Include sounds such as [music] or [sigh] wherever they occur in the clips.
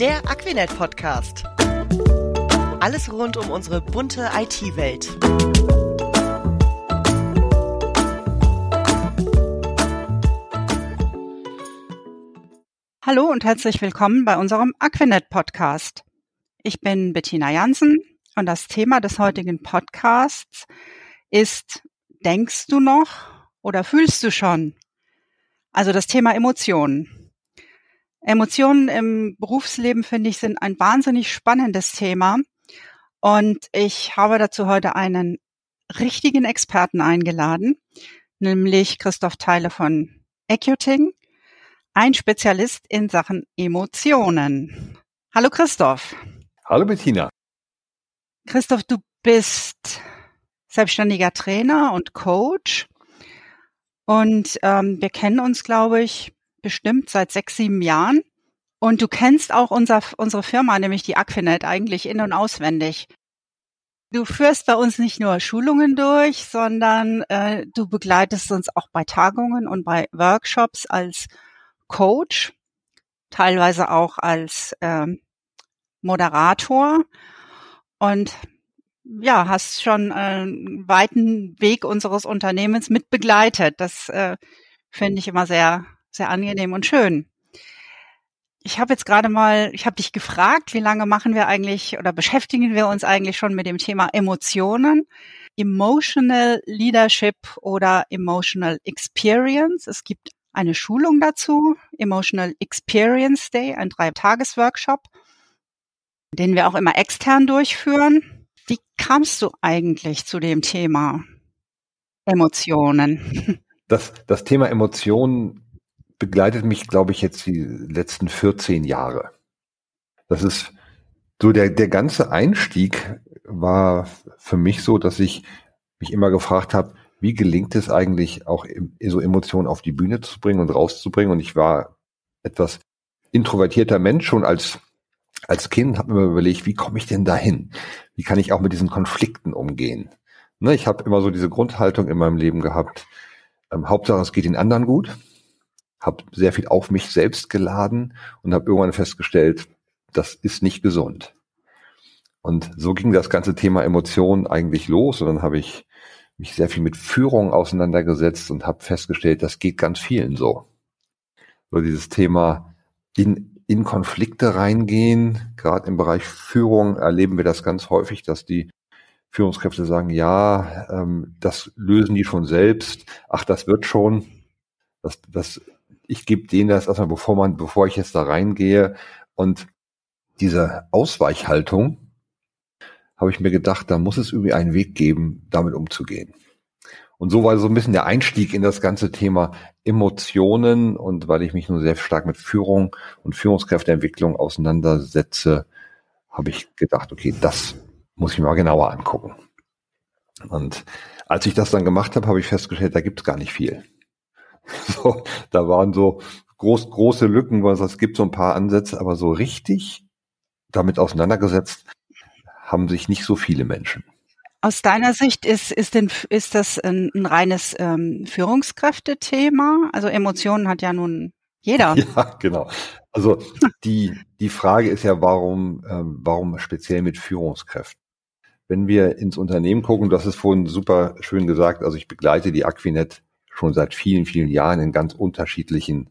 Der Aquinet Podcast. Alles rund um unsere bunte IT-Welt. Hallo und herzlich willkommen bei unserem Aquinet Podcast. Ich bin Bettina Jansen und das Thema des heutigen Podcasts ist, denkst du noch oder fühlst du schon? Also das Thema Emotionen. Emotionen im Berufsleben, finde ich, sind ein wahnsinnig spannendes Thema. Und ich habe dazu heute einen richtigen Experten eingeladen, nämlich Christoph Theile von Ecuting, ein Spezialist in Sachen Emotionen. Hallo Christoph. Hallo Bettina. Christoph, du bist selbstständiger Trainer und Coach. Und ähm, wir kennen uns, glaube ich, bestimmt seit sechs, sieben Jahren. Und du kennst auch unser, unsere Firma, nämlich die Aquinet, eigentlich in- und auswendig. Du führst bei uns nicht nur Schulungen durch, sondern äh, du begleitest uns auch bei Tagungen und bei Workshops als Coach, teilweise auch als ähm, Moderator. Und ja, hast schon einen weiten Weg unseres Unternehmens mit begleitet. Das äh, finde ich immer sehr, sehr angenehm und schön. Ich habe jetzt gerade mal, ich habe dich gefragt, wie lange machen wir eigentlich oder beschäftigen wir uns eigentlich schon mit dem Thema Emotionen, Emotional Leadership oder Emotional Experience. Es gibt eine Schulung dazu, Emotional Experience Day, ein Drei-Tages-Workshop, den wir auch immer extern durchführen. Wie kamst du eigentlich zu dem Thema Emotionen? Das, das Thema Emotionen begleitet mich, glaube ich, jetzt die letzten 14 Jahre. Das ist so der, der ganze Einstieg war für mich so, dass ich mich immer gefragt habe, wie gelingt es eigentlich auch so Emotionen auf die Bühne zu bringen und rauszubringen? Und ich war etwas introvertierter Mensch schon als als Kind habe mir überlegt, wie komme ich denn dahin? Wie kann ich auch mit diesen Konflikten umgehen? Ne, ich habe immer so diese Grundhaltung in meinem Leben gehabt. Ähm, Hauptsache, es geht den anderen gut. Habe sehr viel auf mich selbst geladen und habe irgendwann festgestellt, das ist nicht gesund. Und so ging das ganze Thema Emotionen eigentlich los. Und dann habe ich mich sehr viel mit Führung auseinandergesetzt und habe festgestellt, das geht ganz vielen so. So dieses Thema in in Konflikte reingehen. Gerade im Bereich Führung erleben wir das ganz häufig, dass die Führungskräfte sagen, ja, ähm, das lösen die schon selbst. Ach, das wird schon. Das, das, ich gebe denen das erstmal, bevor man, bevor ich jetzt da reingehe. Und diese Ausweichhaltung habe ich mir gedacht, da muss es irgendwie einen Weg geben, damit umzugehen. Und so war so ein bisschen der Einstieg in das ganze Thema Emotionen und weil ich mich nun sehr stark mit Führung und Führungskräfteentwicklung auseinandersetze, habe ich gedacht, okay, das muss ich mal genauer angucken. Und als ich das dann gemacht habe, habe ich festgestellt, da gibt es gar nicht viel. [laughs] So, da waren so groß, große Lücken, was es gibt so ein paar Ansätze, aber so richtig damit auseinandergesetzt haben sich nicht so viele Menschen. Aus deiner Sicht ist, ist, denn, ist das ein, ein reines ähm, Führungskräftethema? Also Emotionen hat ja nun jeder. [laughs] Ja, genau. Also die, die Frage ist ja, warum, ähm, warum speziell mit Führungskräften? Wenn wir ins Unternehmen gucken, das ist vorhin super schön gesagt, also ich begleite die Aquinet schon seit vielen, vielen Jahren in ganz unterschiedlichen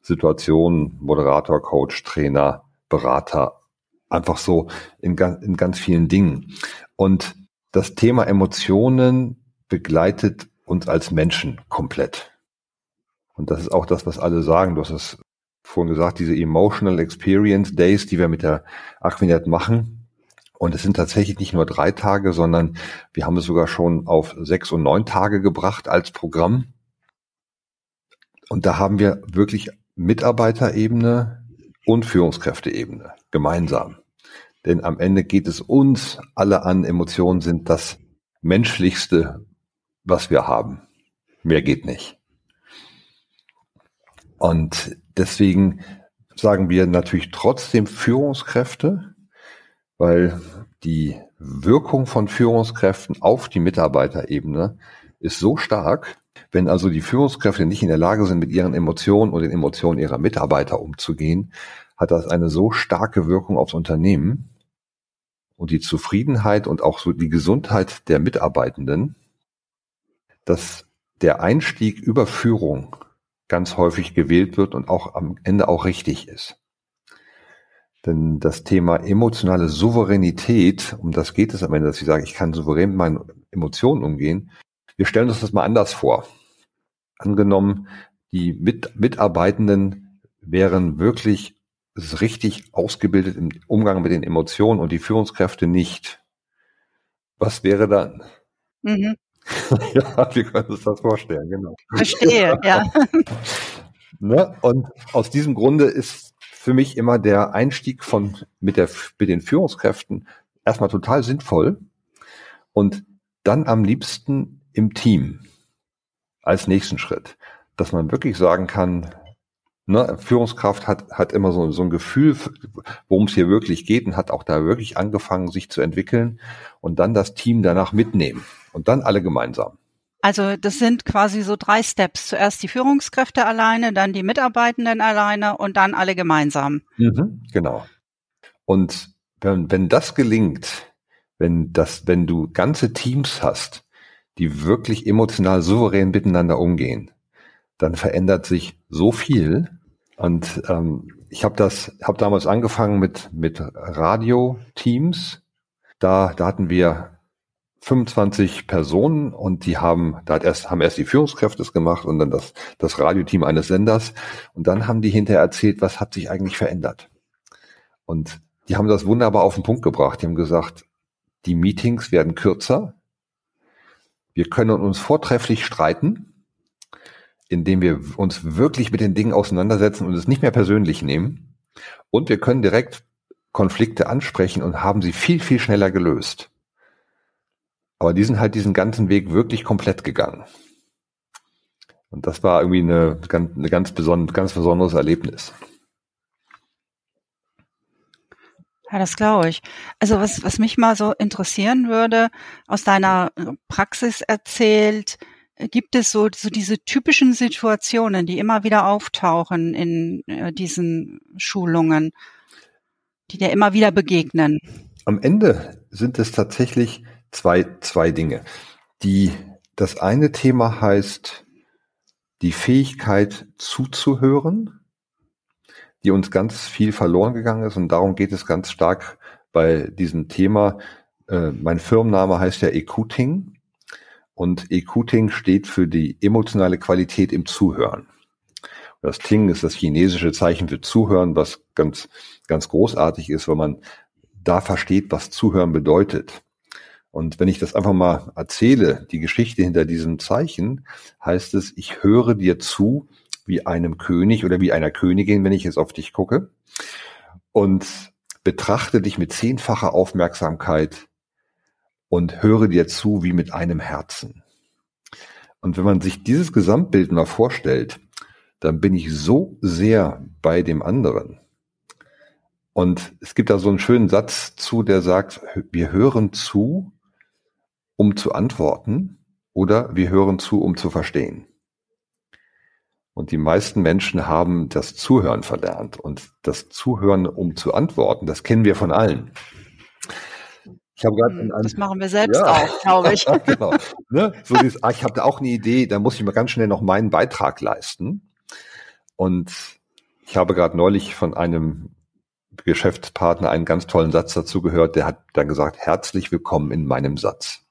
Situationen, Moderator, Coach, Trainer, Berater, einfach so in, in ganz vielen Dingen. Und das Thema Emotionen begleitet uns als Menschen komplett. Und das ist auch das, was alle sagen. Du hast es vorhin gesagt, diese Emotional Experience Days, die wir mit der Aquinet machen. Und es sind tatsächlich nicht nur drei Tage, sondern wir haben es sogar schon auf sechs und neun Tage gebracht als Programm. Und da haben wir wirklich Mitarbeiterebene und Führungskräfteebene gemeinsam. Denn am Ende geht es uns alle an. Emotionen sind das Menschlichste, was wir haben. Mehr geht nicht. Und deswegen sagen wir natürlich trotzdem Führungskräfte, weil die Wirkung von Führungskräften auf die Mitarbeiterebene ist so stark, wenn also die Führungskräfte nicht in der Lage sind, mit ihren Emotionen und den Emotionen ihrer Mitarbeiter umzugehen, hat das eine so starke Wirkung aufs Unternehmen und die Zufriedenheit und auch so die Gesundheit der Mitarbeitenden, dass der Einstieg über Führung ganz häufig gewählt wird und auch am Ende auch richtig ist. Denn das Thema emotionale Souveränität, um das geht es am Ende, dass ich sage, ich kann souverän mit meinen Emotionen umgehen. Wir stellen uns das mal anders vor. Angenommen, die Mit Mitarbeitenden wären wirklich richtig ausgebildet im Umgang mit den Emotionen und die Führungskräfte nicht. Was wäre dann? Mhm. [laughs] ja, wir können uns das vorstellen, genau. Verstehe, [laughs] ja. ne? Und aus diesem Grunde ist für mich immer der Einstieg von mit der mit den Führungskräften erstmal total sinnvoll und dann am liebsten im Team als nächsten Schritt, dass man wirklich sagen kann, ne, Führungskraft hat hat immer so, so ein Gefühl, worum es hier wirklich geht und hat auch da wirklich angefangen, sich zu entwickeln und dann das Team danach mitnehmen und dann alle gemeinsam. Also das sind quasi so drei Steps. Zuerst die Führungskräfte alleine, dann die Mitarbeitenden alleine und dann alle gemeinsam. Mhm, genau. Und wenn, wenn das gelingt, wenn das, wenn du ganze Teams hast, die wirklich emotional souverän miteinander umgehen, dann verändert sich so viel. Und ähm, ich habe das, habe damals angefangen mit mit Radio-Teams. Da, da hatten wir 25 Personen und die haben, da hat erst, haben erst die Führungskräfte es gemacht und dann das, das Radioteam eines Senders. Und dann haben die hinterher erzählt, was hat sich eigentlich verändert. Und die haben das wunderbar auf den Punkt gebracht. Die haben gesagt, die Meetings werden kürzer. Wir können uns vortrefflich streiten, indem wir uns wirklich mit den Dingen auseinandersetzen und es nicht mehr persönlich nehmen. Und wir können direkt Konflikte ansprechen und haben sie viel, viel schneller gelöst. Aber die sind halt diesen ganzen Weg wirklich komplett gegangen. Und das war irgendwie eine, eine ganz, beson ganz besonderes Erlebnis. Ja, das glaube ich. Also was, was mich mal so interessieren würde, aus deiner Praxis erzählt, gibt es so, so diese typischen Situationen, die immer wieder auftauchen in äh, diesen Schulungen, die dir immer wieder begegnen? Am Ende sind es tatsächlich zwei, zwei Dinge. Die, das eine Thema heißt die Fähigkeit zuzuhören, die uns ganz viel verloren gegangen ist und darum geht es ganz stark bei diesem Thema. Äh, mein Firmenname heißt ja Ecuting und Ecuting steht für die emotionale Qualität im Zuhören. Das Ting ist das chinesische Zeichen für Zuhören, was ganz, ganz großartig ist, weil man da versteht, was Zuhören bedeutet. Und wenn ich das einfach mal erzähle, die Geschichte hinter diesem Zeichen, heißt es, ich höre dir zu wie einem König oder wie einer Königin, wenn ich jetzt auf dich gucke, und betrachte dich mit zehnfacher Aufmerksamkeit und höre dir zu wie mit einem Herzen. Und wenn man sich dieses Gesamtbild mal vorstellt, dann bin ich so sehr bei dem anderen. Und es gibt da so einen schönen Satz zu, der sagt, wir hören zu, um zu antworten oder wir hören zu, um zu verstehen. Und die meisten Menschen haben das Zuhören verlernt und das Zuhören, um zu antworten, das kennen wir von allen. Ich habe gerade hm, das machen wir selbst ja. auch, glaube ich. [laughs] genau. Ne? So dieses, ah, ich habe da auch eine Idee, da muss ich mal ganz schnell noch meinen Beitrag leisten. Und ich habe gerade neulich von einem Geschäftspartner einen ganz tollen Satz dazu gehört, der hat dann gesagt, herzlich willkommen in meinem Satz.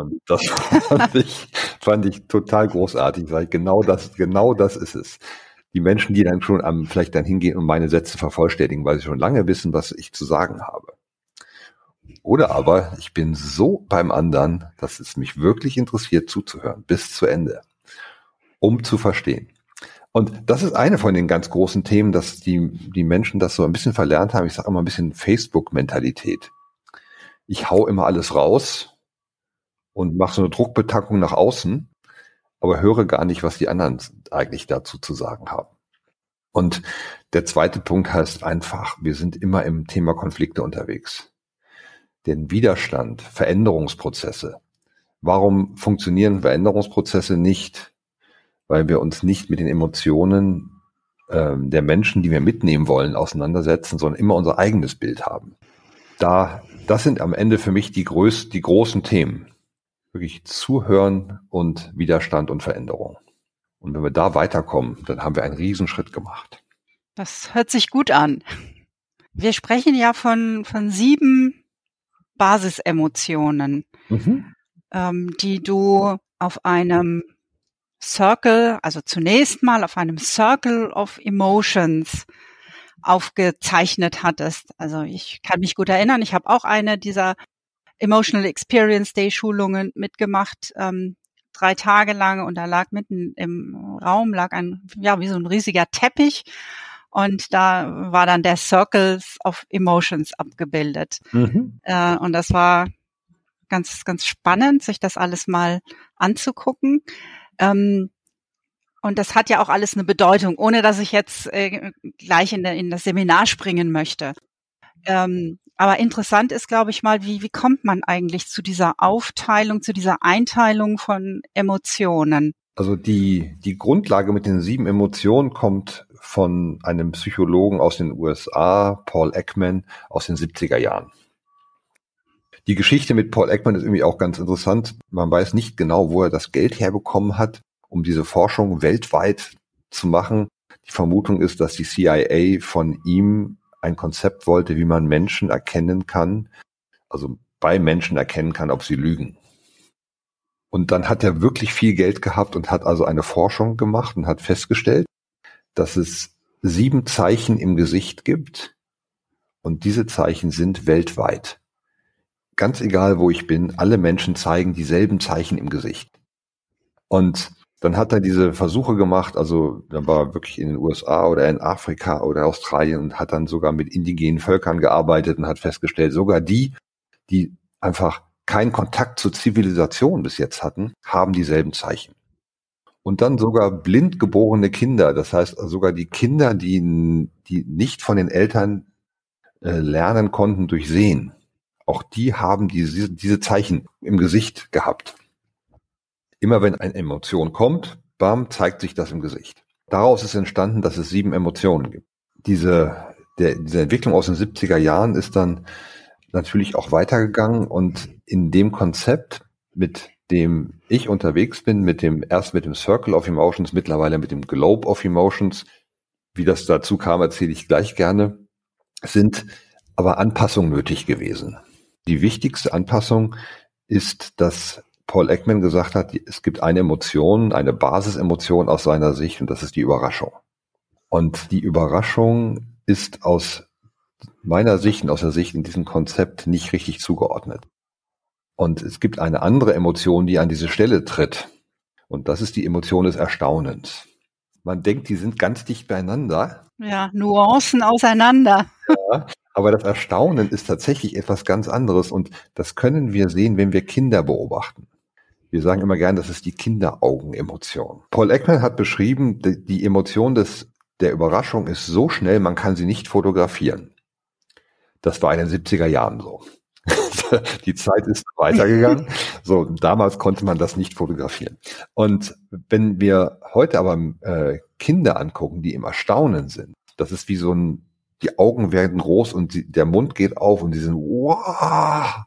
Und das [laughs] fand ich, fand ich total großartig, weil genau das, genau das ist es. Die Menschen, die dann schon am, vielleicht dann hingehen und meine Sätze vervollständigen, weil sie schon lange wissen, was ich zu sagen habe. Oder aber ich bin so beim anderen, dass es mich wirklich interessiert zuzuhören, bis zu Ende, um zu verstehen. Und das ist eine von den ganz großen Themen, dass die, die Menschen das so ein bisschen verlernt haben. Ich sage immer ein bisschen Facebook-Mentalität. Ich hau immer alles raus und mache so eine Druckbetankung nach außen, aber höre gar nicht, was die anderen eigentlich dazu zu sagen haben. Und der zweite Punkt heißt einfach, wir sind immer im Thema Konflikte unterwegs. Den Widerstand, Veränderungsprozesse Warum funktionieren Veränderungsprozesse nicht? Weil wir uns nicht mit den Emotionen ähm, der Menschen, die wir mitnehmen wollen, auseinandersetzen, sondern immer unser eigenes Bild haben. Da, das sind am Ende für mich die, größ, die großen Themen. Wirklich zuhören und Widerstand und Veränderung. Und wenn wir da weiterkommen, dann haben wir einen Riesenschritt gemacht. Das hört sich gut an. Wir sprechen ja von, von sieben Basisemotionen, mhm. ähm, die du auf einem Circle, also zunächst mal auf einem Circle of Emotions aufgezeichnet hattest. Also ich kann mich gut erinnern, ich habe auch eine dieser Emotional Experience Day Schulungen mitgemacht, ähm, drei Tage lang und da lag mitten im Raum lag ein, ja, wie so ein riesiger Teppich und da war dann der Circles of Emotions abgebildet. Mhm. Äh, und das war ganz, ganz spannend, sich das alles mal anzugucken. Ähm, und das hat ja auch alles eine Bedeutung, ohne dass ich jetzt äh, gleich in, der, in das Seminar springen möchte. Ähm, aber interessant ist, glaube ich mal, wie, wie kommt man eigentlich zu dieser Aufteilung, zu dieser Einteilung von Emotionen? Also die, die Grundlage mit den sieben Emotionen kommt von einem Psychologen aus den USA, Paul Ekman, aus den 70er Jahren. Die Geschichte mit Paul Ekman ist irgendwie auch ganz interessant. Man weiß nicht genau, wo er das Geld herbekommen hat, um diese Forschung weltweit zu machen. Die Vermutung ist, dass die CIA von ihm ein Konzept wollte, wie man Menschen erkennen kann, also bei Menschen erkennen kann, ob sie lügen. Und dann hat er wirklich viel Geld gehabt und hat also eine Forschung gemacht und hat festgestellt, dass es sieben Zeichen im Gesicht gibt und diese Zeichen sind weltweit. Ganz egal, wo ich bin, alle Menschen zeigen dieselben Zeichen im Gesicht. Und dann hat er diese Versuche gemacht, also dann war er wirklich in den USA oder in Afrika oder Australien und hat dann sogar mit indigenen Völkern gearbeitet und hat festgestellt, sogar die, die einfach keinen Kontakt zur Zivilisation bis jetzt hatten, haben dieselben Zeichen und dann sogar blind geborene Kinder. Das heißt sogar die Kinder, die, die nicht von den Eltern äh, lernen konnten durch Sehen. Auch die haben diese, diese Zeichen im Gesicht gehabt. Immer wenn eine Emotion kommt, bam, zeigt sich das im Gesicht. Daraus ist entstanden, dass es sieben Emotionen gibt. Diese, der, diese Entwicklung aus den 70er Jahren ist dann natürlich auch weitergegangen und in dem Konzept mit dem ich unterwegs bin, mit dem, erst mit dem Circle of Emotions, mittlerweile mit dem Globe of Emotions. Wie das dazu kam, erzähle ich gleich gerne. sind aber Anpassungen nötig gewesen. Die wichtigste Anpassung ist, dass Paul Ekman gesagt hat, es gibt eine Emotion, eine Basisemotion aus seiner Sicht und das ist die Überraschung. Und die Überraschung ist aus meiner Sicht und aus der Sicht in diesem Konzept nicht richtig zugeordnet. Und es gibt eine andere Emotion, die an diese Stelle tritt. Und das ist die Emotion des Erstaunens. Man denkt, die sind ganz dicht beieinander. Ja, Nuancen auseinander. Ja, aber das Erstaunen ist tatsächlich etwas ganz anderes und das können wir sehen, wenn wir Kinder beobachten. Wir sagen immer gern, das ist die Kinderaugenemotion. Paul Ekman hat beschrieben, die Emotion des, der Überraschung ist so schnell, man kann sie nicht fotografieren. Das war in den 70er Jahren so. [laughs] die Zeit ist weitergegangen. So, damals konnte man das nicht fotografieren. Und wenn wir heute aber äh, Kinder angucken, die im Erstaunen sind, das ist wie so ein, die Augen werden groß und die, der Mund geht auf und die sind, wow,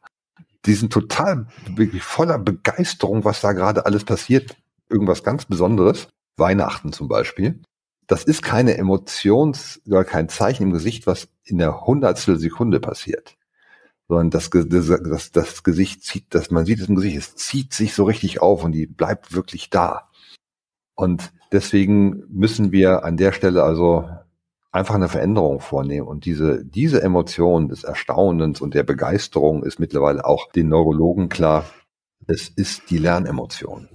die sind total wirklich voller Begeisterung, was da gerade alles passiert. Irgendwas ganz Besonderes. Weihnachten zum Beispiel. Das ist keine Emotions- oder kein Zeichen im Gesicht, was in der Hundertstel Sekunde passiert sondern das, das, das Gesicht zieht, dass man sieht es im Gesicht, es zieht sich so richtig auf und die bleibt wirklich da. Und deswegen müssen wir an der Stelle also einfach eine Veränderung vornehmen. Und diese, diese Emotion des Erstaunens und der Begeisterung ist mittlerweile auch den Neurologen klar. Es ist die Lernemotion.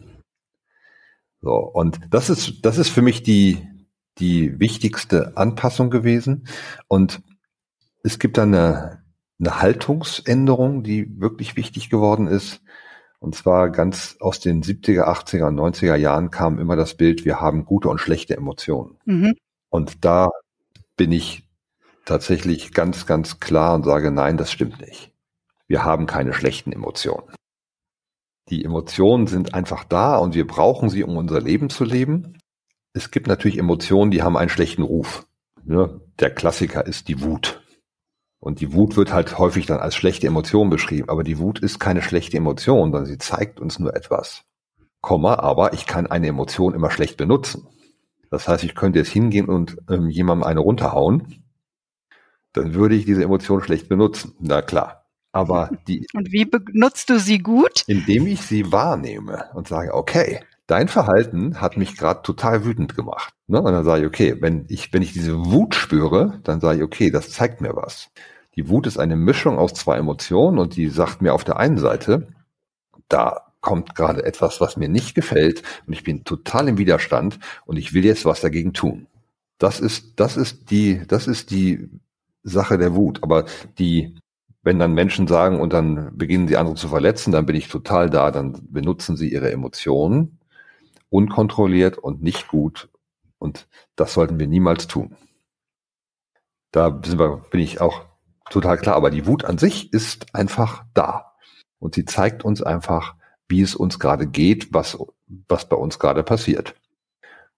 So. Und das ist, das ist für mich die, die wichtigste Anpassung gewesen. Und es gibt dann eine, eine Haltungsänderung, die wirklich wichtig geworden ist. Und zwar ganz aus den 70er, 80er und 90er Jahren kam immer das Bild, wir haben gute und schlechte Emotionen. Mhm. Und da bin ich tatsächlich ganz, ganz klar und sage, nein, das stimmt nicht. Wir haben keine schlechten Emotionen. Die Emotionen sind einfach da und wir brauchen sie, um unser Leben zu leben. Es gibt natürlich Emotionen, die haben einen schlechten Ruf. Ne? Der Klassiker ist die Wut. Und die Wut wird halt häufig dann als schlechte Emotion beschrieben. Aber die Wut ist keine schlechte Emotion, sondern sie zeigt uns nur etwas. Komma, aber ich kann eine Emotion immer schlecht benutzen. Das heißt, ich könnte jetzt hingehen und ähm, jemandem eine runterhauen. Dann würde ich diese Emotion schlecht benutzen. Na klar. Aber die. [laughs] Und wie benutzt du sie gut? Indem ich sie wahrnehme und sage, okay, dein Verhalten hat mich gerade total wütend gemacht. Ne? Und dann sage ich, okay, wenn ich, wenn ich diese Wut spüre, dann sage ich, okay, das zeigt mir was. Die Wut ist eine Mischung aus zwei Emotionen und die sagt mir auf der einen Seite, da kommt gerade etwas, was mir nicht gefällt und ich bin total im Widerstand und ich will jetzt was dagegen tun. Das ist, das ist die, das ist die Sache der Wut. Aber die, wenn dann Menschen sagen und dann beginnen sie andere zu verletzen, dann bin ich total da, dann benutzen sie ihre Emotionen unkontrolliert und nicht gut. Und das sollten wir niemals tun. Da wir, bin ich auch total klar. Aber die Wut an sich ist einfach da. Und sie zeigt uns einfach, wie es uns gerade geht, was, was bei uns gerade passiert.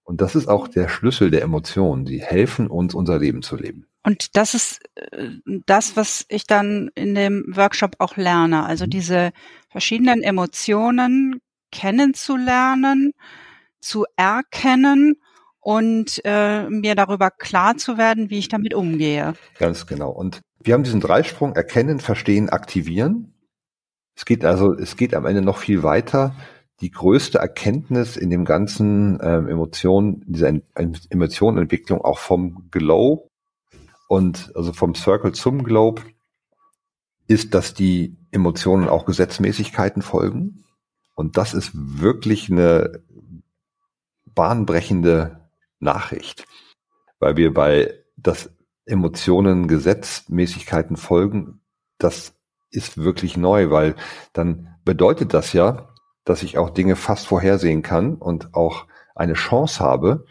Und das ist auch der Schlüssel der Emotionen. Sie helfen uns, unser Leben zu leben. Und das ist äh, das, was ich dann in dem Workshop auch lerne. Also mhm. diese verschiedenen Emotionen kennenzulernen, zu erkennen und äh, mir darüber klar zu werden, wie ich damit umgehe. Ganz genau. Und wir haben diesen Dreisprung erkennen, verstehen, aktivieren. Es geht also, es geht am Ende noch viel weiter. Die größte Erkenntnis in dem ganzen ähm, Emotionen, dieser Emotionenentwicklung auch vom Glow und also vom Circle zum Globe ist, dass die Emotionen auch Gesetzmäßigkeiten folgen. Und das ist wirklich eine bahnbrechende Nachricht, weil wir bei das Emotionen Gesetzmäßigkeiten folgen, das ist wirklich neu, weil dann bedeutet das ja, dass ich auch Dinge fast vorhersehen kann und auch eine Chance habe,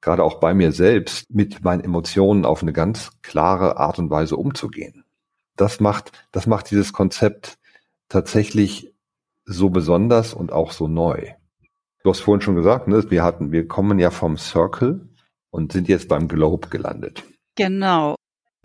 gerade auch bei mir selbst, mit meinen Emotionen auf eine ganz klare Art und Weise umzugehen. Das macht, das macht dieses Konzept tatsächlich so besonders und auch so neu. Du hast vorhin schon gesagt, ne, wir hatten, wir kommen ja vom Circle und sind jetzt beim Globe gelandet. Genau.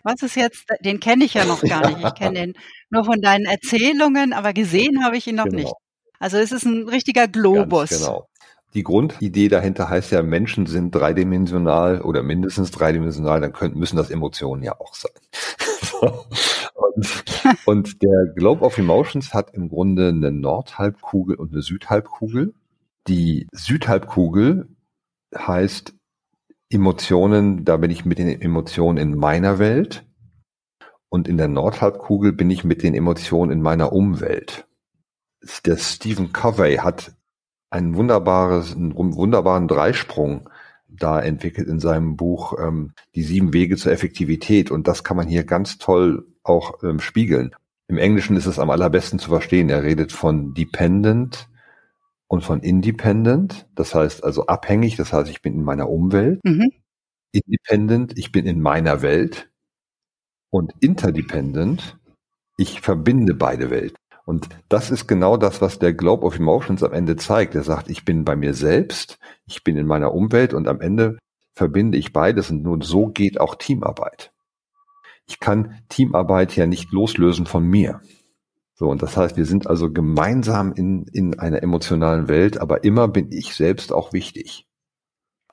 Was ist jetzt, den kenne ich ja noch gar nicht. Ich kenne [laughs] den nur von deinen Erzählungen, aber gesehen habe ich ihn noch genau. nicht. Also es ist ein richtiger Globus. Ganz genau. Die Grundidee dahinter heißt ja, Menschen sind dreidimensional oder mindestens dreidimensional, dann könnten, müssen das Emotionen ja auch sein. [laughs] und, und der Globe of Emotions hat im Grunde eine Nordhalbkugel und eine Südhalbkugel. Die Südhalbkugel heißt Emotionen, da bin ich mit den Emotionen in meiner Welt und in der Nordhalbkugel bin ich mit den Emotionen in meiner Umwelt. Der Stephen Covey hat einen wunderbares, wunderbaren Dreisprung da entwickelt in seinem Buch ähm, Die sieben Wege zur Effektivität und das kann man hier ganz toll auch ähm, spiegeln. Im Englischen ist es am allerbesten zu verstehen. Er redet von dependent, und von independent, das heißt also abhängig, das heißt, ich bin in meiner Umwelt. Mhm. Independent, ich bin in meiner Welt. Und interdependent, ich verbinde beide Welten. Und das ist genau das, was der Globe of Emotions am Ende zeigt. Er sagt, ich bin bei mir selbst, ich bin in meiner Umwelt und am Ende verbinde ich beides und nur so geht auch Teamarbeit. Ich kann Teamarbeit ja nicht loslösen von mir. So, und das heißt, wir sind also gemeinsam in, in einer emotionalen Welt, aber immer bin ich selbst auch wichtig.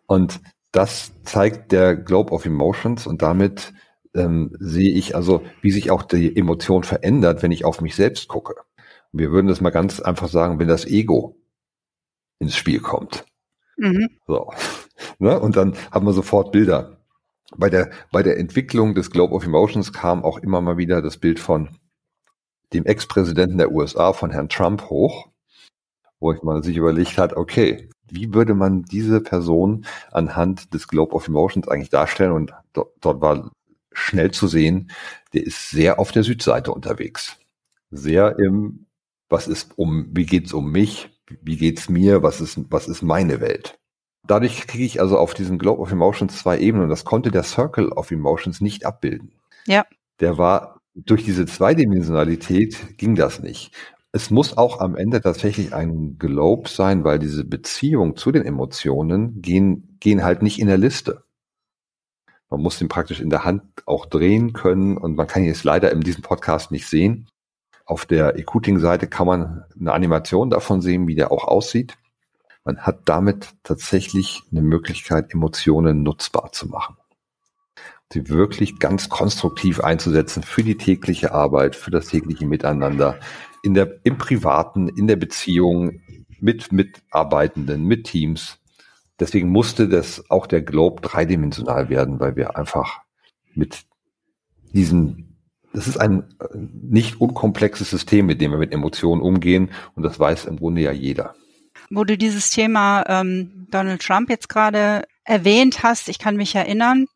Und das zeigt der Globe of Emotions und damit ähm, sehe ich also, wie sich auch die Emotion verändert, wenn ich auf mich selbst gucke. Und wir würden das mal ganz einfach sagen, wenn das Ego ins Spiel kommt. Mhm. So. [laughs] Ne? Und dann haben wir sofort Bilder. Bei der, bei der Entwicklung des Globe of Emotions kam auch immer mal wieder das Bild von dem Ex-Präsidenten der USA, von Herrn Trump, hoch, wo ich mal sich überlegt hat, okay, wie würde man diese Person anhand des Globe of Emotions eigentlich darstellen? Und dort, dort war schnell zu sehen, der ist sehr auf der Südseite unterwegs. Sehr im, was ist um, wie geht's um mich? Wie geht's mir? Was ist, was ist meine Welt? Dadurch kriege ich also auf diesem Globe of Emotions zwei Ebenen und das konnte der Circle of Emotions nicht abbilden. Ja. Der war durch diese Zweidimensionalität ging das nicht. es muss auch am Ende tatsächlich ein Globe sein, weil diese Beziehung zu den Emotionen gehen, gehen halt nicht in der Liste. Man muss den praktisch in der Hand auch drehen können und man kann ihn jetzt leider in diesem Podcast nicht sehen. Auf der Ecuting-Seite kann man eine Animation davon sehen, wie der auch aussieht. Man hat damit tatsächlich eine Möglichkeit, Emotionen nutzbar zu machen. Sie wirklich ganz konstruktiv einzusetzen für die tägliche Arbeit, für das tägliche Miteinander, in der, im Privaten, in der Beziehung, mit Mitarbeitenden, mit Teams. Deswegen musste das auch der Globe dreidimensional werden, weil wir einfach mit diesen, das ist ein nicht unkomplexes System, mit dem wir mit Emotionen umgehen und das weiß im Grunde ja jeder. Wo du dieses Thema ähm, Donald Trump jetzt gerade erwähnt hast, ich kann mich erinnern,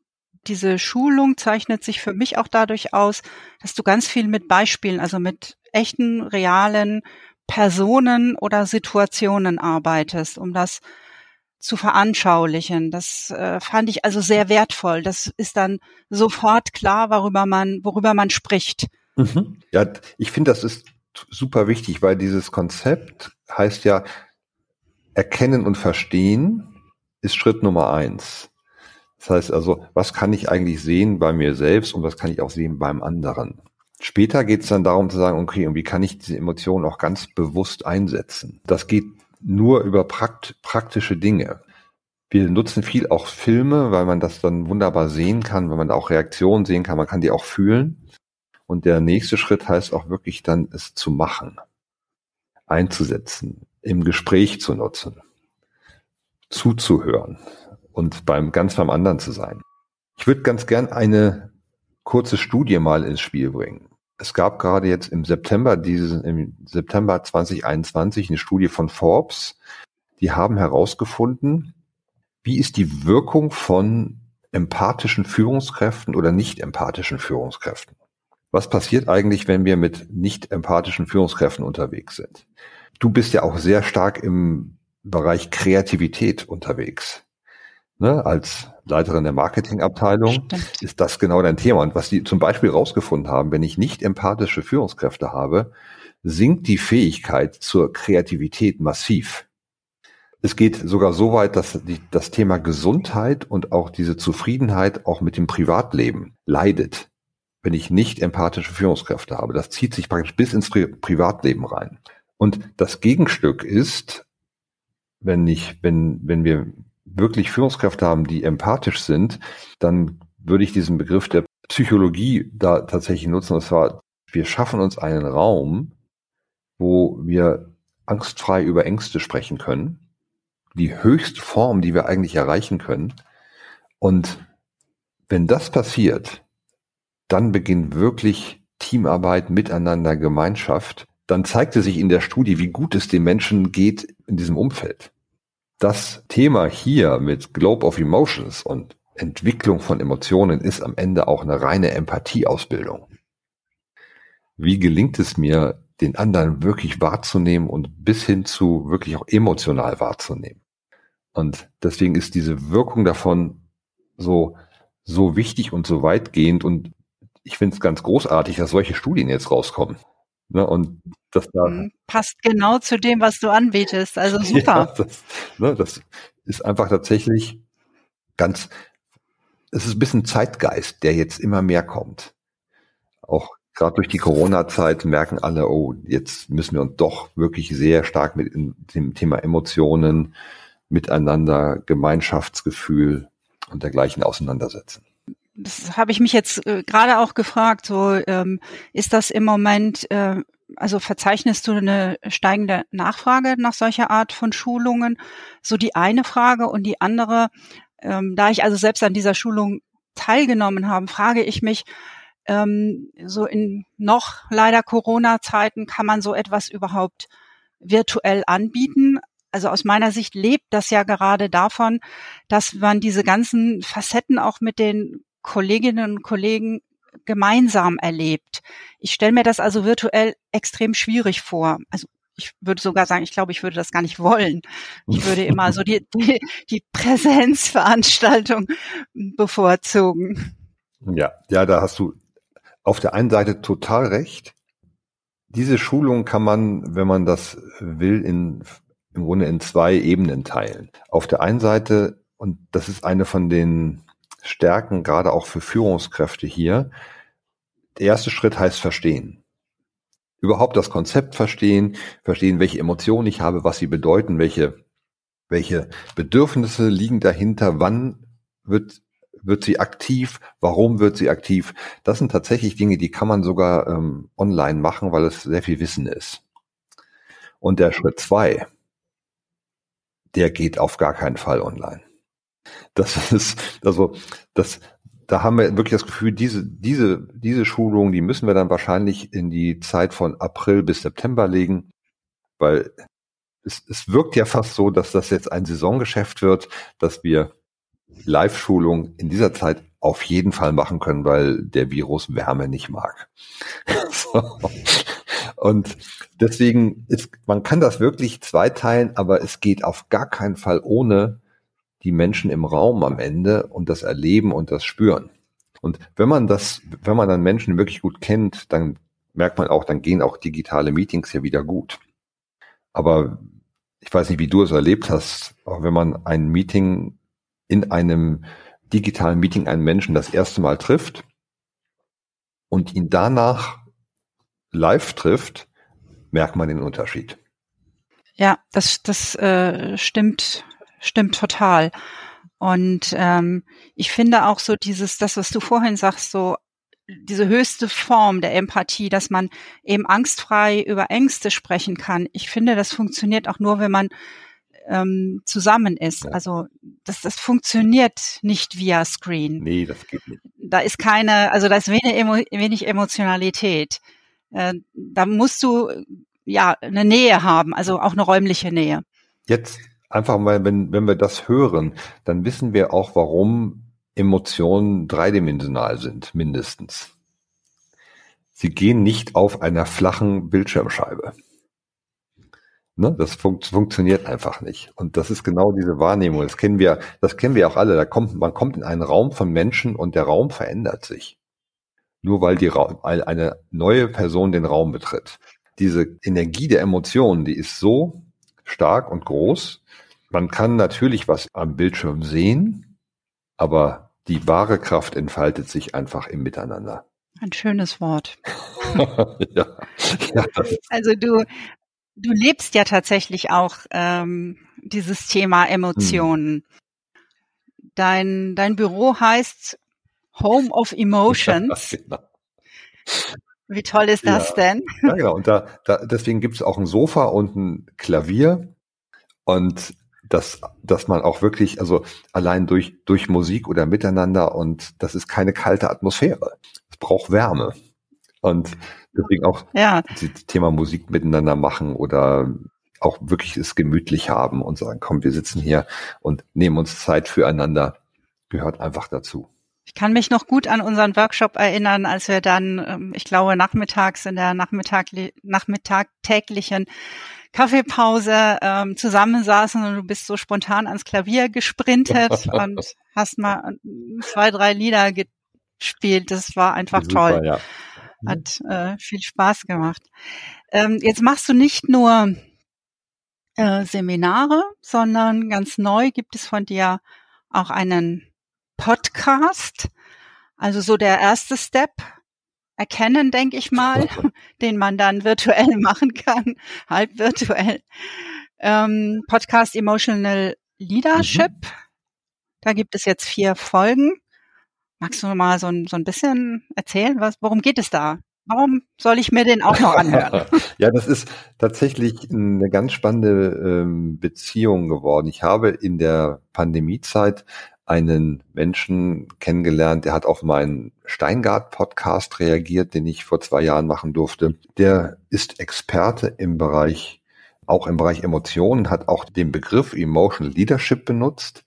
diese Schulung zeichnet sich für mich auch dadurch aus, dass du ganz viel mit Beispielen, also mit echten, realen Personen oder Situationen arbeitest, um das zu veranschaulichen. Das äh, fand ich also sehr wertvoll. Das ist dann sofort klar, worüber man, worüber man spricht. Mhm. Ja, ich finde, das ist super wichtig, weil dieses Konzept heißt ja, erkennen und verstehen ist Schritt Nummer eins. Das heißt also, was kann ich eigentlich sehen bei mir selbst und was kann ich auch sehen beim anderen? Später geht es dann darum zu sagen, okay, und wie kann ich diese Emotionen auch ganz bewusst einsetzen? Das geht nur über prakt praktische Dinge. Wir nutzen viel auch Filme, weil man das dann wunderbar sehen kann, weil man auch Reaktionen sehen kann, man kann die auch fühlen. Und der nächste Schritt heißt auch wirklich dann, es zu machen, einzusetzen, im Gespräch zu nutzen, zuzuhören und beim ganz beim anderen zu sein. Ich würde ganz gern eine kurze Studie mal ins Spiel bringen. Es gab gerade jetzt im September dieses, im September 2021 eine Studie von Forbes. Die haben herausgefunden, wie ist die Wirkung von empathischen Führungskräften oder nicht empathischen Führungskräften? Was passiert eigentlich, wenn wir mit nicht empathischen Führungskräften unterwegs sind? Du bist ja auch sehr stark im Bereich Kreativität unterwegs ne, als Leiterin der Marketingabteilung, Stimmt. ist das genau dein Thema. Und was die zum Beispiel rausgefunden haben, wenn ich nicht empathische Führungskräfte habe, sinkt die Fähigkeit zur Kreativität massiv. Es geht sogar so weit, dass die, das Thema Gesundheit und auch diese Zufriedenheit auch mit dem Privatleben leidet, wenn ich nicht empathische Führungskräfte habe. Das zieht sich praktisch bis ins Pri Privatleben rein. Und das Gegenstück ist, wenn ich, wenn, wenn wir wirklich Führungskräfte haben, die empathisch sind, dann würde ich diesen Begriff der Psychologie da tatsächlich nutzen. Und zwar, wir schaffen uns einen Raum, wo wir angstfrei über Ängste sprechen können. Die höchste Form, die wir eigentlich erreichen können. Und wenn das passiert, dann beginnt wirklich Teamarbeit, Miteinander, Gemeinschaft. Dann zeigte sich in der Studie, wie gut es den Menschen geht in diesem Umfeld das Thema hier mit Globe of Emotions und Entwicklung von Emotionen ist am Ende auch eine reine Empathieausbildung. Wie gelingt es mir, den anderen wirklich wahrzunehmen und bis hin zu wirklich auch emotional wahrzunehmen? Und deswegen ist diese Wirkung davon so, so wichtig und so weitgehend und ich finde es ganz großartig, dass solche Studien jetzt rauskommen. Ne, und das da mhm. passt genau zu dem, was du anbietest. Also [laughs] super. Ja, das, ne, das ist einfach tatsächlich ganz, es ist ein bisschen Zeitgeist, der jetzt immer mehr kommt. Auch gerade durch die Corona-Zeit merken alle, oh, jetzt müssen wir uns doch wirklich sehr stark mit dem Thema Emotionen, Miteinander, Gemeinschaftsgefühl und dergleichen auseinandersetzen das habe ich mich jetzt äh, gerade auch gefragt, so ähm, ist das im Moment, äh, also verzeichnest du eine steigende Nachfrage nach solcher Art von Schulungen? So die eine Frage und die andere, ähm, da ich also selbst an dieser Schulung teilgenommen habe, frage ich mich, ähm, so in noch leider Corona-Zeiten kann man so etwas überhaupt virtuell anbieten? Also aus meiner Sicht lebt das ja gerade davon, dass man diese ganzen Facetten auch mit den Kolleginnen und Kollegen gemeinsam erlebt. Ich stelle mir das also virtuell extrem schwierig vor. Also ich würde sogar sagen, ich glaube, ich würde das gar nicht wollen. Ich würde immer so die, die, die Präsenzveranstaltung bevorzugen. Ja, ja, da hast du auf der einen Seite total recht. diese Schulung kann man, wenn man das will, in, im Grunde in zwei Ebenen teilen. Auf der einen Seite, und das ist eine von den Stärken, gerade auch für Führungskräfte hier, der erste Schritt heißt verstehen. Überhaupt das Konzept verstehen, verstehen, welche Emotionen ich habe, was sie bedeuten, welche, welche Bedürfnisse liegen dahinter, wann wird wird sie aktiv? Warum wird sie aktiv? Das sind tatsächlich Dinge, die kann man sogar ähm, online machen, weil es sehr viel Wissen ist. Und der Schritt zwei, der geht auf gar keinen Fall online. Das [laughs] ist, also, das, da haben wir wirklich das Gefühl, diese, diese, diese Schulung, die müssen wir dann wahrscheinlich in die Zeit von April bis September legen, weil es, es wirkt ja fast so, dass das jetzt ein Saisongeschäft wird, dass wir Live-Schulung in dieser Zeit auf jeden Fall machen können, weil der Virus Wärme nicht mag. [laughs] so. Und deswegen ist, man kann das wirklich zweiteilen, aber es geht auf gar keinen Fall ohne die Menschen im Raum am Ende und das Erleben und das Spüren. Und wenn man das, wenn man dann Menschen wirklich gut kennt, dann merkt man auch, dann gehen auch digitale Meetings ja wieder gut. Aber ich weiß nicht, wie du es erlebt hast, aber wenn man ein Meeting in einem digitalen Meeting einen Menschen das erste Mal trifft und ihn danach live trifft, merkt man den Unterschied. Ja, das, das äh, stimmt, stimmt total. Und ähm, ich finde auch so dieses, das, was du vorhin sagst, so diese höchste Form der Empathie, dass man eben angstfrei über Ängste sprechen kann. Ich finde, das funktioniert auch nur, wenn man ähm, zusammen ist. Also das, das funktioniert nicht via Screen. Nee, das geht nicht. Da ist keine, also da ist wenig, wenig Emotionalität. Äh, da musst du ja eine Nähe haben, also auch eine räumliche Nähe. Jetzt einfach mal, wenn, wenn wir das hören, dann wissen wir auch, warum Emotionen dreidimensional sind, mindestens. Sie gehen nicht auf einer flachen Bildschirmscheibe. Ne? Das fun funktioniert einfach nicht. Und das ist genau diese Wahrnehmung. Das kennen wir, das kennen wir auch alle. Da kommt, man kommt in einen Raum von Menschen und der Raum verändert sich. Nur weil die Ra weil eine neue Person den Raum betritt. Diese Energie der Emotionen, die ist so stark und groß. Man kann natürlich was am Bildschirm sehen, aber die wahre Kraft entfaltet sich einfach im Miteinander. Ein schönes Wort. [laughs] ja. ja. Also du, du lebst ja tatsächlich auch ähm, dieses Thema Emotionen. Hm. Dein, dein Büro heißt Home of Emotions. Ja, [laughs] genau. Wie toll ist das ja. denn? Ja, genau. Und da, da deswegen gibt es auch ein Sofa und ein Klavier und dass, dass man auch wirklich, also allein durch, durch Musik oder Miteinander und das ist keine kalte Atmosphäre. Es braucht Wärme. Und deswegen auch ja. das Thema Musik miteinander machen oder auch wirklich es gemütlich haben und sagen, komm, wir sitzen hier und nehmen uns Zeit füreinander, gehört einfach dazu. Ich kann mich noch gut an unseren Workshop erinnern, als wir dann, ähm, ich glaube, nachmittags in der Nachmittag, Nachmittag täglichen Kaffeepause ähm, zusammensaßen und du bist so spontan ans Klavier gesprintet [laughs] und hast mal zwei, drei Lieder gespielt. Das war einfach Super, toll. Ja. Hat äh, viel Spaß gemacht. Ähm, jetzt machst du nicht nur äh, Seminare, sondern ganz neu gibt es von dir auch einen Podcast. Also so der erste Step erkennen, denke ich mal, [laughs] [laughs] den man dann virtuell [laughs] machen kann, halb virtuell. Ähm, Podcast Emotional Leadership. Mhm. Da gibt es jetzt vier Folgen. Magst du mal so ein, so ein bisschen erzählen, was, worum geht es da? Warum soll ich mir den auch noch anhören? ja, das ist tatsächlich eine ganz spannende ähm, Beziehung geworden. Ich habe in der Pandemiezeit einen Menschen kennengelernt, der hat auf meinen Steingart-Podcast reagiert, den ich vor zwei Jahren machen durfte. Der ist Experte im Bereich, auch im Bereich Emotionen, hat auch den Begriff Emotional Leadership benutzt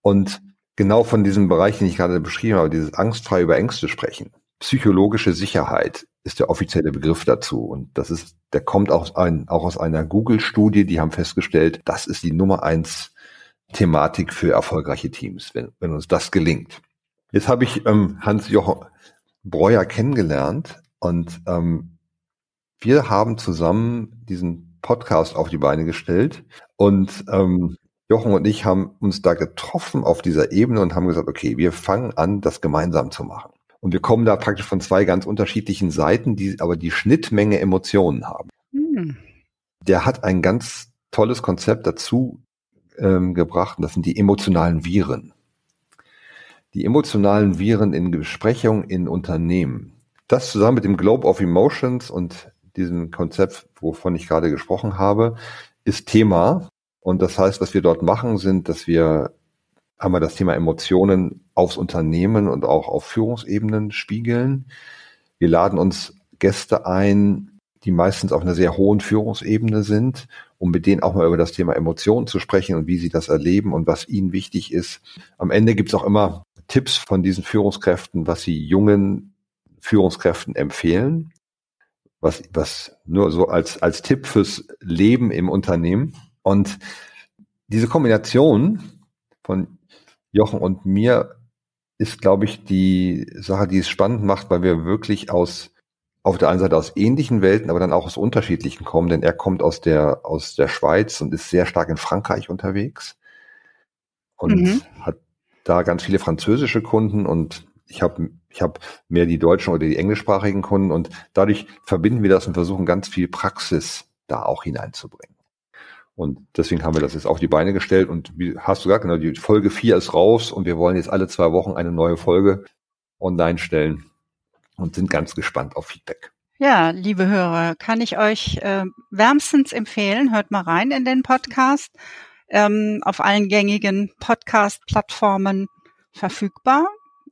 und genau von diesem Bereich, den ich gerade beschrieben habe, dieses angstfrei über Ängste sprechen. Psychologische Sicherheit ist der offizielle Begriff dazu. Und das ist, der kommt aus ein, auch aus einer Google-Studie, die haben festgestellt, das ist die Nummer eins Thematik für erfolgreiche Teams, wenn, wenn uns das gelingt. Jetzt habe ich ähm, Hans-Jochen Breuer kennengelernt und ähm, wir haben zusammen diesen Podcast auf die Beine gestellt und ähm, Jochen und ich haben uns da getroffen auf dieser Ebene und haben gesagt, okay, wir fangen an, das gemeinsam zu machen. Und wir kommen da praktisch von zwei ganz unterschiedlichen Seiten, die aber die Schnittmenge Emotionen haben. Hm. Der hat ein ganz tolles Konzept dazu ähm, gebracht, und das sind die emotionalen Viren. Die emotionalen Viren in Besprechungen in Unternehmen. Das zusammen mit dem Globe of Emotions und diesem Konzept, wovon ich gerade gesprochen habe, ist Thema. Und das heißt, was wir dort machen, sind, dass wir einmal das Thema Emotionen aufs Unternehmen und auch auf Führungsebenen spiegeln. Wir laden uns Gäste ein, die meistens auf einer sehr hohen Führungsebene sind, um mit denen auch mal über das Thema Emotionen zu sprechen und wie sie das erleben und was ihnen wichtig ist. Am Ende gibt es auch immer Tipps von diesen Führungskräften, was sie jungen Führungskräften empfehlen was, was nur so als, als Tipp fürs Leben im Unternehmen. Und diese Kombination von Jochen und mir ist, glaube ich, die Sache, die es spannend macht, weil wir wirklich aus, auf der einen Seite aus ähnlichen Welten, aber dann auch aus unterschiedlichen kommen, denn er kommt aus der, aus der Schweiz und ist sehr stark in Frankreich unterwegs und mhm. hat da ganz viele französische Kunden und ich habe ich hab mehr die deutschen oder die englischsprachigen Kunden und dadurch verbinden wir das und versuchen ganz viel Praxis da auch hineinzubringen. Und deswegen haben wir das jetzt auf die Beine gestellt und wie hast du gesagt, genau, die Folge 4 ist raus und wir wollen jetzt alle zwei Wochen eine neue Folge online stellen und sind ganz gespannt auf Feedback. Ja, liebe Hörer, kann ich euch äh, wärmstens empfehlen. Hört mal rein in den Podcast. Ähm, auf allen gängigen Podcast-Plattformen verfügbar.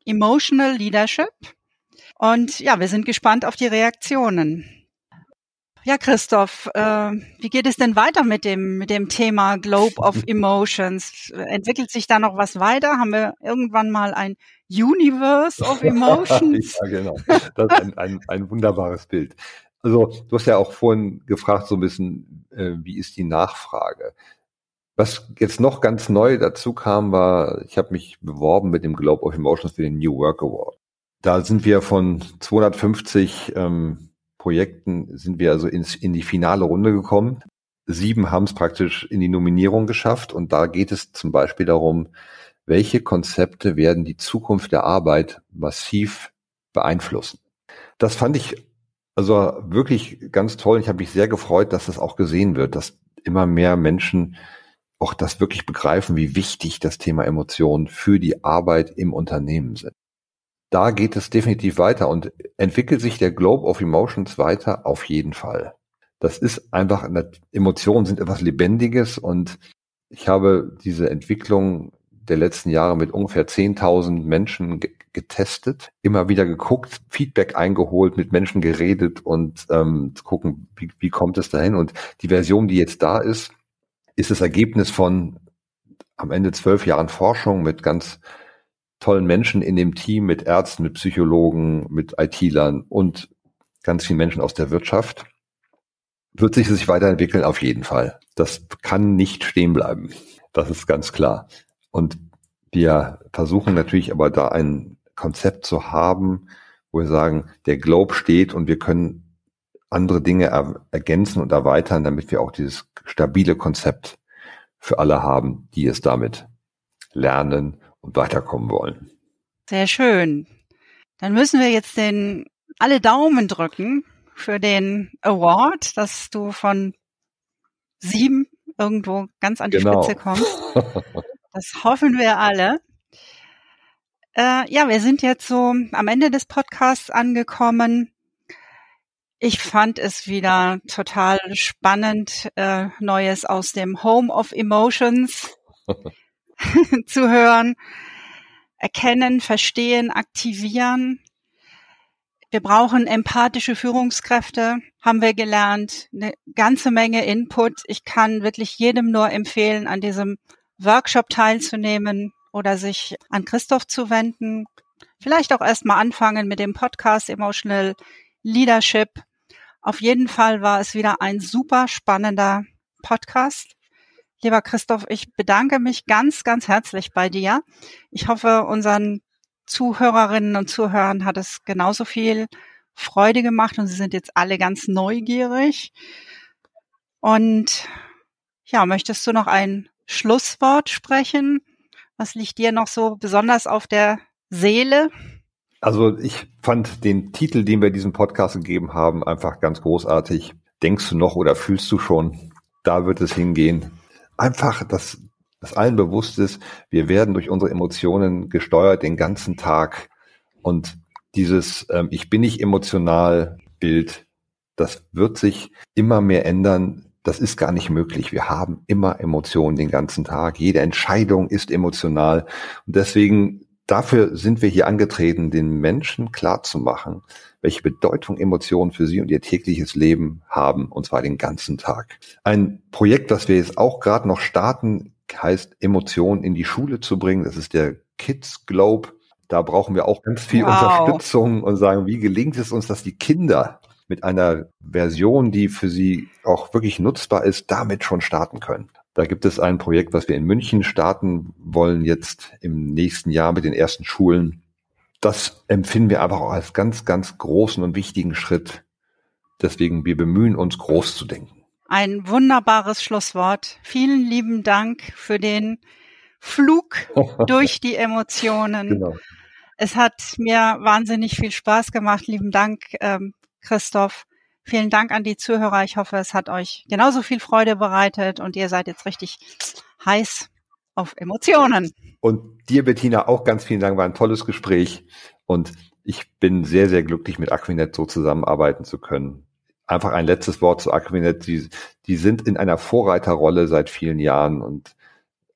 Emotional Leadership. Und ja, wir sind gespannt auf die Reaktionen. Ja, Christoph, äh, wie geht es denn weiter mit dem, mit dem Thema Globe of [laughs] Emotions? Entwickelt sich da noch was weiter? Haben wir irgendwann mal ein Universe of [laughs] Emotions? ja, genau. Das ist ein, ein, ein wunderbares Bild. Also, du hast ja auch vorhin gefragt, so ein bisschen, äh, wie ist die Nachfrage? Was jetzt noch ganz neu dazu kam, war, ich habe mich beworben mit dem Globe of Emotions für den New Work Award. Da sind wir von 250 ähm, Projekten, sind wir also ins, in die finale Runde gekommen. Sieben haben es praktisch in die Nominierung geschafft und da geht es zum Beispiel darum, welche Konzepte werden die Zukunft der Arbeit massiv beeinflussen. Das fand ich also wirklich ganz toll. Ich habe mich sehr gefreut, dass das auch gesehen wird, dass immer mehr Menschen auch das wirklich begreifen, wie wichtig das Thema Emotionen für die Arbeit im Unternehmen sind. Da geht es definitiv weiter und entwickelt sich der Globe of Emotions weiter auf jeden Fall. Das ist einfach, Emotionen sind etwas Lebendiges und ich habe diese Entwicklung der letzten Jahre mit ungefähr 10.000 Menschen getestet, immer wieder geguckt, Feedback eingeholt, mit Menschen geredet und ähm, gucken, wie, wie kommt es dahin. Und die Version, die jetzt da ist, ist das Ergebnis von am Ende zwölf Jahren Forschung mit ganz tollen Menschen in dem Team, mit Ärzten, mit Psychologen, mit IT-Lern und ganz vielen Menschen aus der Wirtschaft. Wird sich sich weiterentwickeln? Auf jeden Fall. Das kann nicht stehen bleiben. Das ist ganz klar. Und wir versuchen natürlich aber da ein Konzept zu haben, wo wir sagen, der Globe steht und wir können andere Dinge er ergänzen und erweitern, damit wir auch dieses stabile Konzept für alle haben, die es damit lernen und weiterkommen wollen. Sehr schön. Dann müssen wir jetzt den alle Daumen drücken für den Award, dass du von sieben irgendwo ganz an die genau. Spitze kommst. [laughs] Das hoffen wir alle. Äh, ja, wir sind jetzt so am Ende des Podcasts angekommen. Ich fand es wieder total spannend, äh, Neues aus dem Home of Emotions [laughs] zu hören. Erkennen, verstehen, aktivieren. Wir brauchen empathische Führungskräfte, haben wir gelernt. Eine ganze Menge Input. Ich kann wirklich jedem nur empfehlen, an diesem Workshop teilzunehmen oder sich an Christoph zu wenden. Vielleicht auch erstmal anfangen mit dem Podcast Emotional Leadership auf jeden Fall war es wieder ein super spannender Podcast. Lieber Christoph, ich bedanke mich ganz, ganz herzlich bei dir. Ich hoffe, unseren Zuhörerinnen und Zuhörern hat es genauso viel Freude gemacht und sie sind jetzt alle ganz neugierig. Und ja, möchtest du noch ein Schlusswort sprechen? Was liegt dir noch so besonders auf der Seele? Also ich fand den Titel, den wir diesem Podcast gegeben haben, einfach ganz großartig. Denkst du noch oder fühlst du schon? Da wird es hingehen. Einfach, dass, dass allen bewusst ist, wir werden durch unsere Emotionen gesteuert den ganzen Tag. Und dieses ähm, Ich bin nicht emotional Bild, das wird sich immer mehr ändern. Das ist gar nicht möglich. Wir haben immer Emotionen den ganzen Tag. Jede Entscheidung ist emotional. Und deswegen, dafür sind wir hier angetreten, den Menschen klarzumachen, welche Bedeutung Emotionen für sie und ihr tägliches Leben haben, und zwar den ganzen Tag. Ein Projekt, das wir jetzt auch gerade noch starten, heißt Emotionen in die Schule zu bringen. Das ist der Kids Globe. Da brauchen wir auch ganz viel wow. Unterstützung und sagen, wie gelingt es uns, dass die Kinder mit einer Version, die für sie auch wirklich nutzbar ist, damit schon starten können. Da gibt es ein Projekt, was wir in München starten wollen, jetzt im nächsten Jahr mit den ersten Schulen. Das empfinden wir aber auch als ganz, ganz großen und wichtigen Schritt. Deswegen, wir bemühen uns, groß zu denken. Ein wunderbares Schlusswort. Vielen lieben Dank für den Flug [laughs] durch die Emotionen. Genau. Es hat mir wahnsinnig viel Spaß gemacht. Lieben Dank, ähm, Christoph. Vielen Dank an die Zuhörer. Ich hoffe, es hat euch genauso viel Freude bereitet und ihr seid jetzt richtig heiß auf Emotionen. Und dir, Bettina, auch ganz vielen Dank. War ein tolles Gespräch. Und ich bin sehr, sehr glücklich, mit Aquinet so zusammenarbeiten zu können. Einfach ein letztes Wort zu Aquinet. Die, die sind in einer Vorreiterrolle seit vielen Jahren und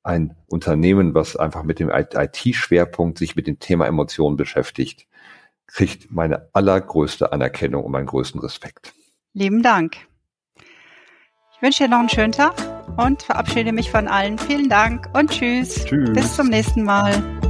ein Unternehmen, was einfach mit dem IT-Schwerpunkt sich mit dem Thema Emotionen beschäftigt kriegt meine allergrößte Anerkennung und meinen größten Respekt. Lieben Dank. Ich wünsche dir noch einen schönen Tag und verabschiede mich von allen. Vielen Dank und tschüss. Tschüss. Bis zum nächsten Mal.